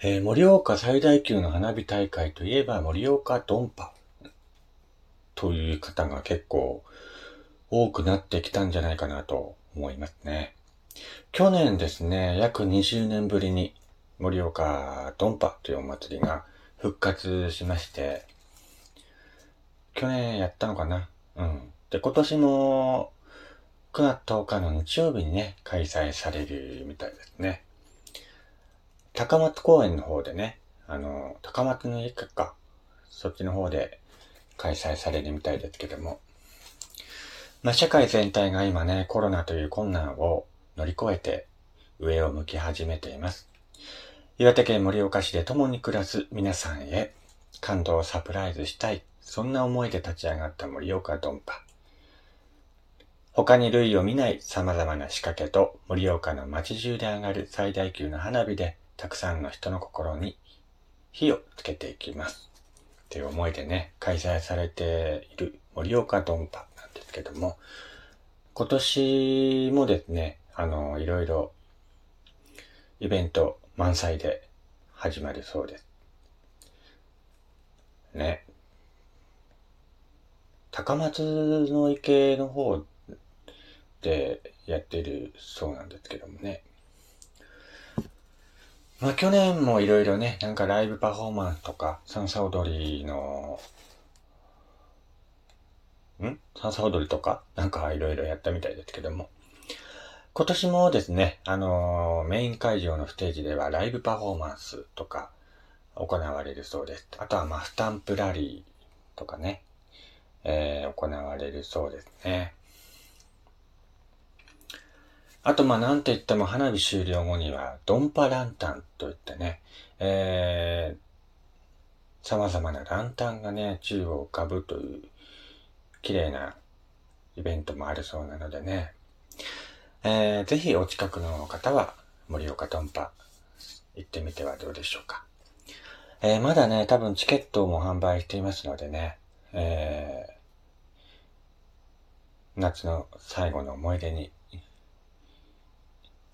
えー、盛岡最大級の花火大会といえば盛岡ドンパという方が結構多くなってきたんじゃないかなと思いますね。去年ですね、約20年ぶりに盛岡ドンパというお祭りが復活しまして、去年やったのかな？うん。で、今年も9月10日の日曜日にね、開催されるみたいですね。高松公園の方でね、あの、高松の駅か、そっちの方で開催されるみたいですけども、まあ、社会全体が今ね、コロナという困難を乗り越えて上を向き始めています。岩手県盛岡市で共に暮らす皆さんへ感動をサプライズしたい、そんな思いで立ち上がった盛岡ドンパ。他に類を見ない様々な仕掛けと盛岡の街中で上がる最大級の花火でたくさんの人の心に火をつけていきます。っていう思いでね、開催されている盛岡ドンパなんですけども、今年もですね、あの、いろいろイベント満載で始まるそうです。ね。高松の池の方でやってるそうなんですけどもね。まあ去年もいろいろね、なんかライブパフォーマンスとか、サンサ踊りの、ん？サンサ踊りとか、なんかいろいろやったみたいですけども。今年もですね、あのー、メイン会場のステージではライブパフォーマンスとか行われるそうです。あとはまあスタンプラリーとかね、えー、行われるそうですね。あと、まあ、なんて言っても花火終了後には、ドンパランタンといってね、えー、様々なランタンがね、宙を浮かぶという、綺麗なイベントもあるそうなのでね、えー、ぜひお近くの方は、盛岡ドンパ、行ってみてはどうでしょうか。えー、まだね、多分チケットも販売していますのでね、えー、夏の最後の思い出に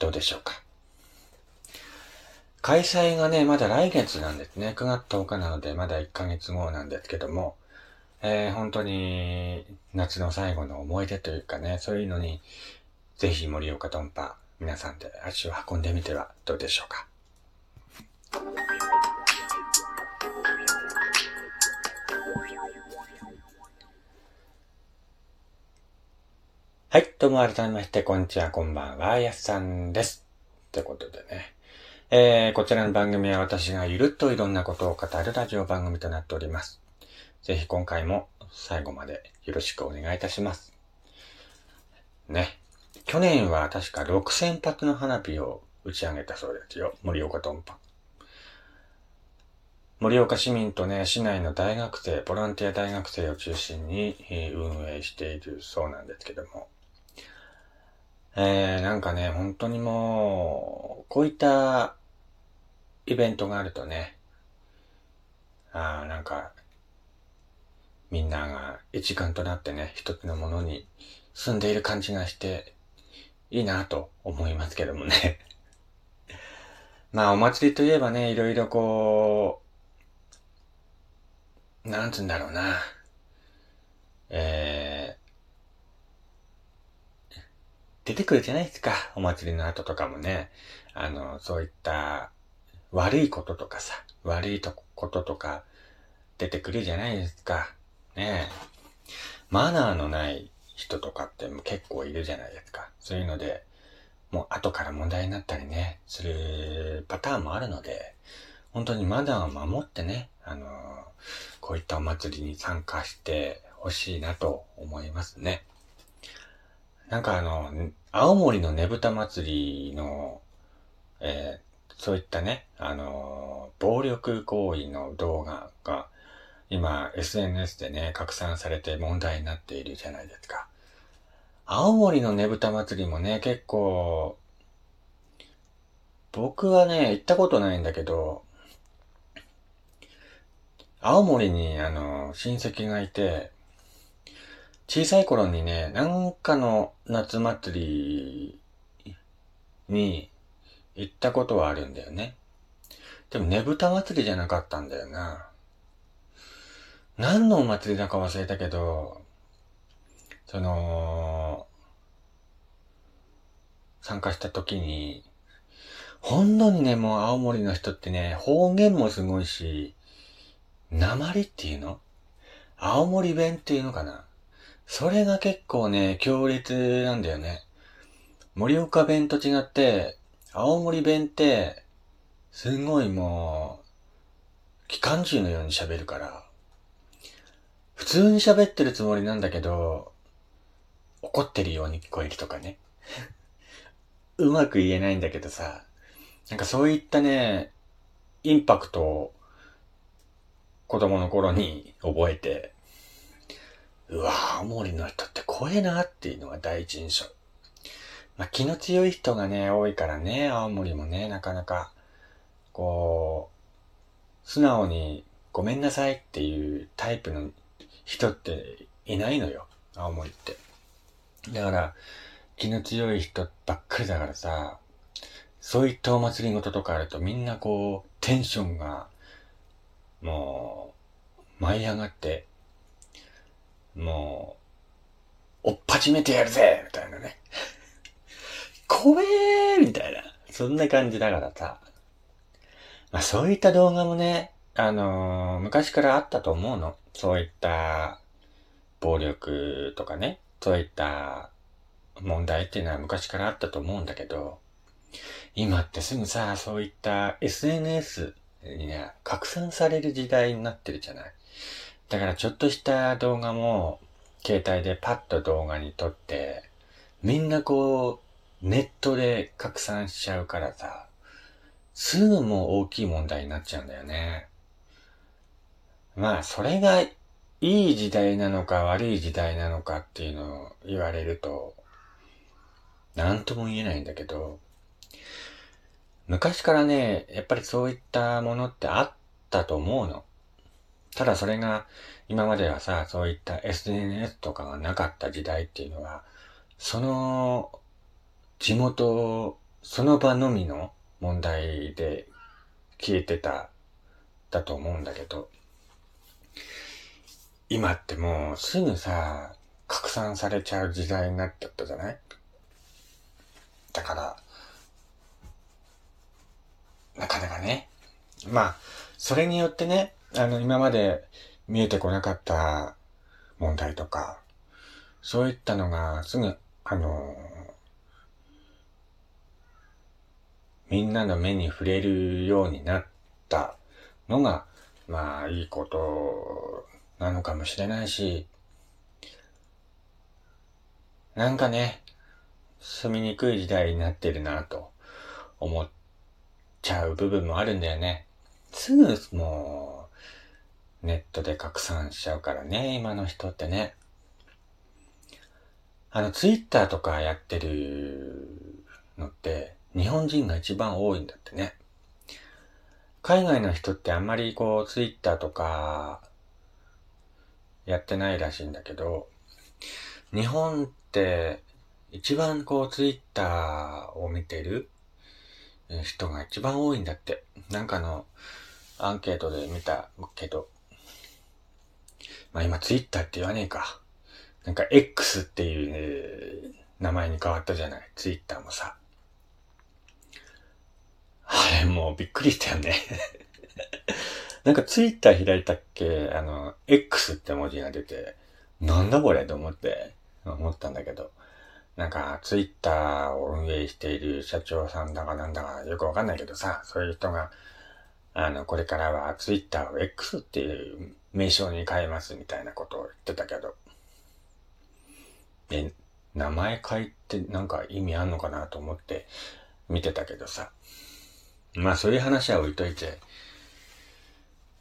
どうでしょうか？開催がね、まだ来月なんですね。9月10日なので、まだ1ヶ月後なんですけども、えー、本当に夏の最後の思い出というかね、そういうのに、ぜひ盛岡ドンパ、皆さんで足を運んでみてはどうでしょうか？はい。どうも改めまして、こんにちは、こんばんは、やすさんです。ってことでね。えー、こちらの番組は私がゆるっといろんなことを語るラジオ番組となっております。ぜひ今回も最後までよろしくお願いいたします。ね。去年は確か6000発の花火を打ち上げたそうですよ。盛岡ドンパ。盛岡市民とね、市内の大学生、ボランティア大学生を中心に運営しているそうなんですけども。えー、なんかね、本当にもう、こういったイベントがあるとね、ああ、なんか、みんなが一丸となってね、一つのものに住んでいる感じがして、いいなと思いますけどもね。まあ、お祭りといえばね、いろいろこう、なんつうんだろうな。えー、出てくるじゃないですか？お祭りの後とかもね。あの、そういった悪いこととかさ、悪いこととか出てくるじゃないですか。ねえ。マナーのない人とかって結構いるじゃないですか。そういうので、もう後から問題になったりね、するパターンもあるので、本当にマナーを守ってね、あのこういったお祭りに参加してほしいなと思いますね。なんかあの、青森のねぶた祭りの、えー、そういったね、あの、暴力行為の動画が、今 SNS でね、拡散されて問題になっているじゃないですか。青森のねぶた祭りもね、結構、僕はね、行ったことないんだけど、青森にあの、親戚がいて、小さい頃にね、なんかの夏祭りに行ったことはあるんだよね。でもねぶた祭りじゃなかったんだよな。何のお祭りだか忘れたけど、その、参加した時に、ほんのにね、もう青森の人ってね、方言もすごいし、鉛っていうの？青森弁っていうのかな？それが結構ね、強烈なんだよね。盛岡弁と違って、青森弁って、すごいもう、機関銃のように喋るから、普通に喋ってるつもりなんだけど、怒ってるように聞こえるとかね。うまく言えないんだけどさ、なんかそういったね、インパクトを子供の頃に覚えて、うわ青森の人って怖えなっていうのが第一印象。まあ、気の強い人がね、多いからね、青森もね、なかなか、こう、素直にごめんなさいっていうタイプの人っていないのよ、青森って。だから、気の強い人ばっかりだからさ、そういったお祭りごととかあるとみんなこう、テンションが、もう、舞い上がって、もう、おっぱちめてやるぜみたいなね。怖えーみたいな。そんな感じだからさ。まあそういった動画もね、あのー、昔からあったと思うの。そういった暴力とかね、そういった問題っていうのは昔からあったと思うんだけど、今ってすぐさ、そういった SNS にね、拡散される時代になってるじゃない。だからちょっとした動画も、携帯でパッと動画に撮って、みんなこう、ネットで拡散しちゃうからさ、すぐもう大きい問題になっちゃうんだよね。まあ、それがいい時代なのか悪い時代なのかっていうのを言われると、なんとも言えないんだけど、昔からね、やっぱりそういったものってあったと思うの。ただそれが、今まではさ、そういった SNS とかがなかった時代っていうのは、その、地元、その場のみの問題で消えてた、だと思うんだけど、今ってもうすぐさ、拡散されちゃう時代になっちゃったじゃない？だから、なかなかね。まあ、それによってね、あの、今まで見えてこなかった問題とか、そういったのがすぐ、あの、みんなの目に触れるようになったのが、まあ、いいことなのかもしれないし、なんかね、住みにくい時代になってるなと思っちゃう部分もあるんだよね。すぐもう、ネットで拡散しちゃうからね、今の人ってね。あの、ツイッターとかやってるのって、日本人が一番多いんだってね。海外の人ってあんまりこう、ツイッターとか、やってないらしいんだけど、日本って一番こう、ツイッターを見てる人が一番多いんだって。なんかのアンケートで見たけど、まあ今ツイッターって言わねえか。なんか X っていう、ね、名前に変わったじゃない。ツイッターもさ。あれもうびっくりしたよね なんかツイッター開いたっけ？あの、X って文字が出て、なんだこれ？と思って、思ったんだけど。なんか、ツイッターを運営している社長さんだかなんだかよくわかんないけどさ、そういう人が、あの、これからはツイッターを X っていう名称に変えますみたいなことを言ってたけど。え、名前変えってなんか意味あんのかなと思って見てたけどさ。まあそういう話は置いといて。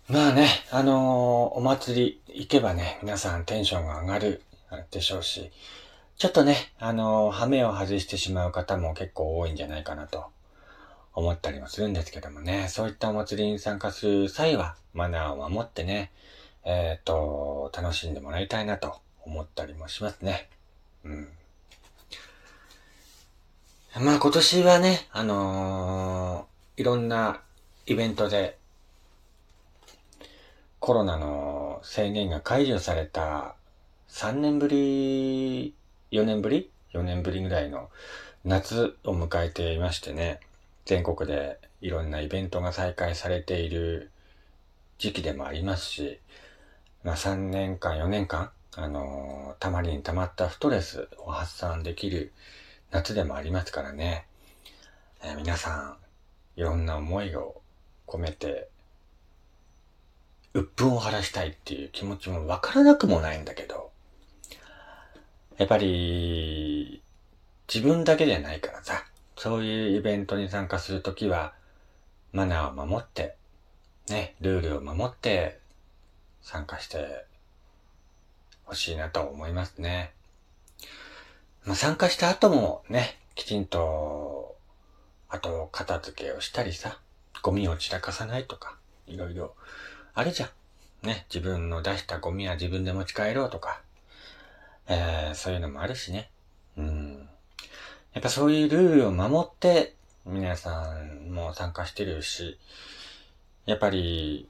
まあね、あのー、お祭り行けばね、皆さんテンションが上がるでしょうし、ちょっとね、あのー、羽目を外してしまう方も結構多いんじゃないかなと思ったりもするんですけどもね、そういったお祭りに参加する際はマナーを守ってね、えっ、ー、と、楽しんでもらいたいなと思ったりもしますね。うん。まあ今年はね、あのー、いろんなイベントでコロナの制限が解除された3年ぶり、4年ぶり ?4 年ぶりぐらいの夏を迎えていましてね、全国でいろんなイベントが再開されている時期でもありますし、まあ3年間、4年間、あのー、たまりに溜まったストレスを発散できる夏でもありますからね、えー、皆さん、いろんな思いを込めて、鬱憤を晴らしたいっていう気持ちもわからなくもないんだけど、やっぱり、自分だけじゃないからさ、そういうイベントに参加するときは、マナーを守って、ね、ルールを守って参加してほしいなと思いますね。まあ、参加した後もね、きちんと、あと片付けをしたりさ、ゴミを散らかさないとか、いろいろあるじゃん。ね、自分の出したゴミは自分で持ち帰ろうとか、えー、そういうのもあるしね。うん。やっぱそういうルールを守って、皆さんも参加してるし、やっぱり、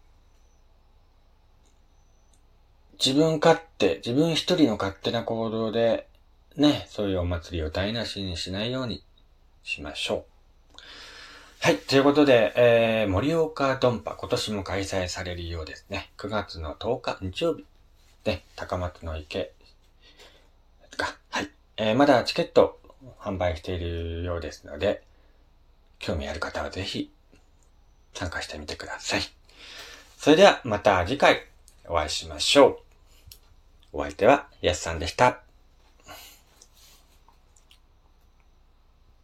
自分勝手、自分一人の勝手な行動で、ね、そういうお祭りを台無しにしないようにしましょう。はい。ということで、えー、盛岡ドンパ、今年も開催されるようですね。9月の10日、日曜日。ね、高松の池。か。はい。えー、まだチケット販売しているようですので、興味ある方はぜひ参加してみてください。それではまた次回お会いしましょう。お相手はやすさんでした。